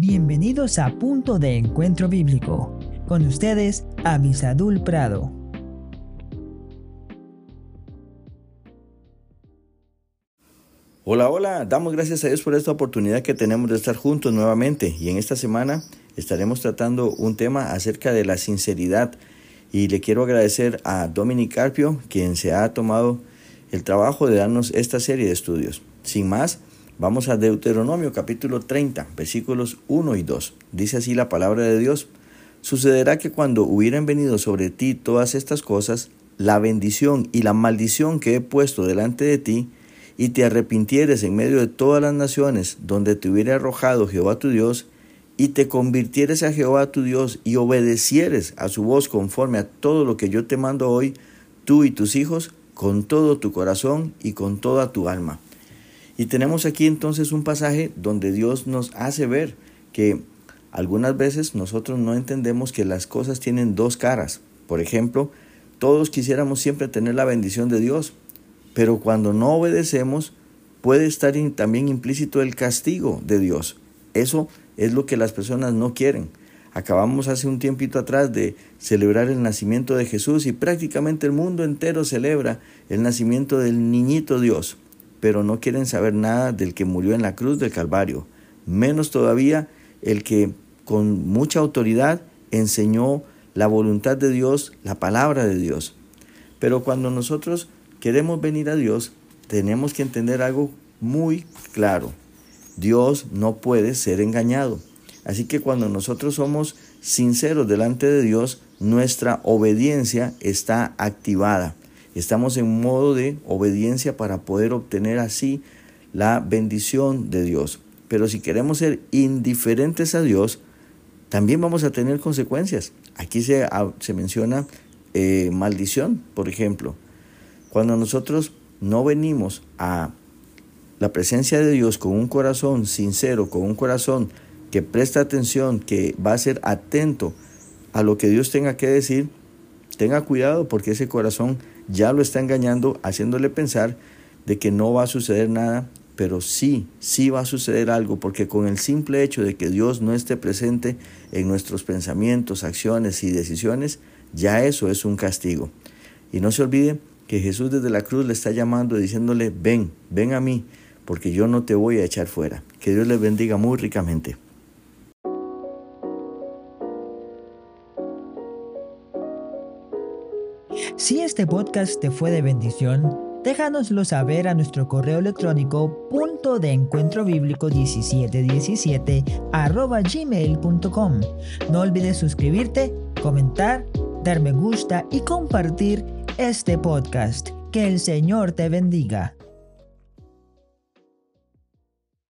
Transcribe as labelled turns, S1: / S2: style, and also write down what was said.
S1: Bienvenidos a Punto de Encuentro Bíblico. Con ustedes, Avisadul Prado.
S2: Hola, hola, damos gracias a Dios por esta oportunidad que tenemos de estar juntos nuevamente y en esta semana estaremos tratando un tema acerca de la sinceridad y le quiero agradecer a Dominic Carpio quien se ha tomado el trabajo de darnos esta serie de estudios. Sin más, vamos a Deuteronomio capítulo 30, versículos 1 y 2. Dice así la palabra de Dios. Sucederá que cuando hubieran venido sobre ti todas estas cosas, la bendición y la maldición que he puesto delante de ti, y te arrepintieres en medio de todas las naciones donde te hubiera arrojado Jehová tu Dios, y te convirtieres a Jehová tu Dios y obedecieres a su voz conforme a todo lo que yo te mando hoy, tú y tus hijos, con todo tu corazón y con toda tu alma. Y tenemos aquí entonces un pasaje donde Dios nos hace ver que algunas veces nosotros no entendemos que las cosas tienen dos caras. Por ejemplo, todos quisiéramos siempre tener la bendición de Dios, pero cuando no obedecemos puede estar también implícito el castigo de Dios. Eso es lo que las personas no quieren. Acabamos hace un tiempito atrás de celebrar el nacimiento de Jesús y prácticamente el mundo entero celebra el nacimiento del niñito Dios, pero no quieren saber nada del que murió en la cruz del Calvario, menos todavía el que con mucha autoridad enseñó la voluntad de Dios, la palabra de Dios. Pero cuando nosotros queremos venir a Dios, tenemos que entender algo muy claro. Dios no puede ser engañado. Así que cuando nosotros somos sinceros delante de Dios, nuestra obediencia está activada. Estamos en modo de obediencia para poder obtener así la bendición de Dios. Pero si queremos ser indiferentes a Dios, también vamos a tener consecuencias. Aquí se, se menciona eh, maldición, por ejemplo. Cuando nosotros no venimos a la presencia de Dios con un corazón sincero, con un corazón que presta atención, que va a ser atento a lo que Dios tenga que decir, tenga cuidado porque ese corazón ya lo está engañando, haciéndole pensar de que no va a suceder nada, pero sí, sí va a suceder algo, porque con el simple hecho de que Dios no esté presente en nuestros pensamientos, acciones y decisiones, ya eso es un castigo. Y no se olvide que Jesús desde la cruz le está llamando diciéndole, ven, ven a mí, porque yo no te voy a echar fuera. Que Dios les bendiga muy ricamente.
S1: Si este podcast te fue de bendición, déjanoslo saber a nuestro correo electrónico punto de encuentro bíblico 1717 arroba gmail.com. No olvides suscribirte, comentar, dar me gusta y compartir este podcast. Que el Señor te bendiga.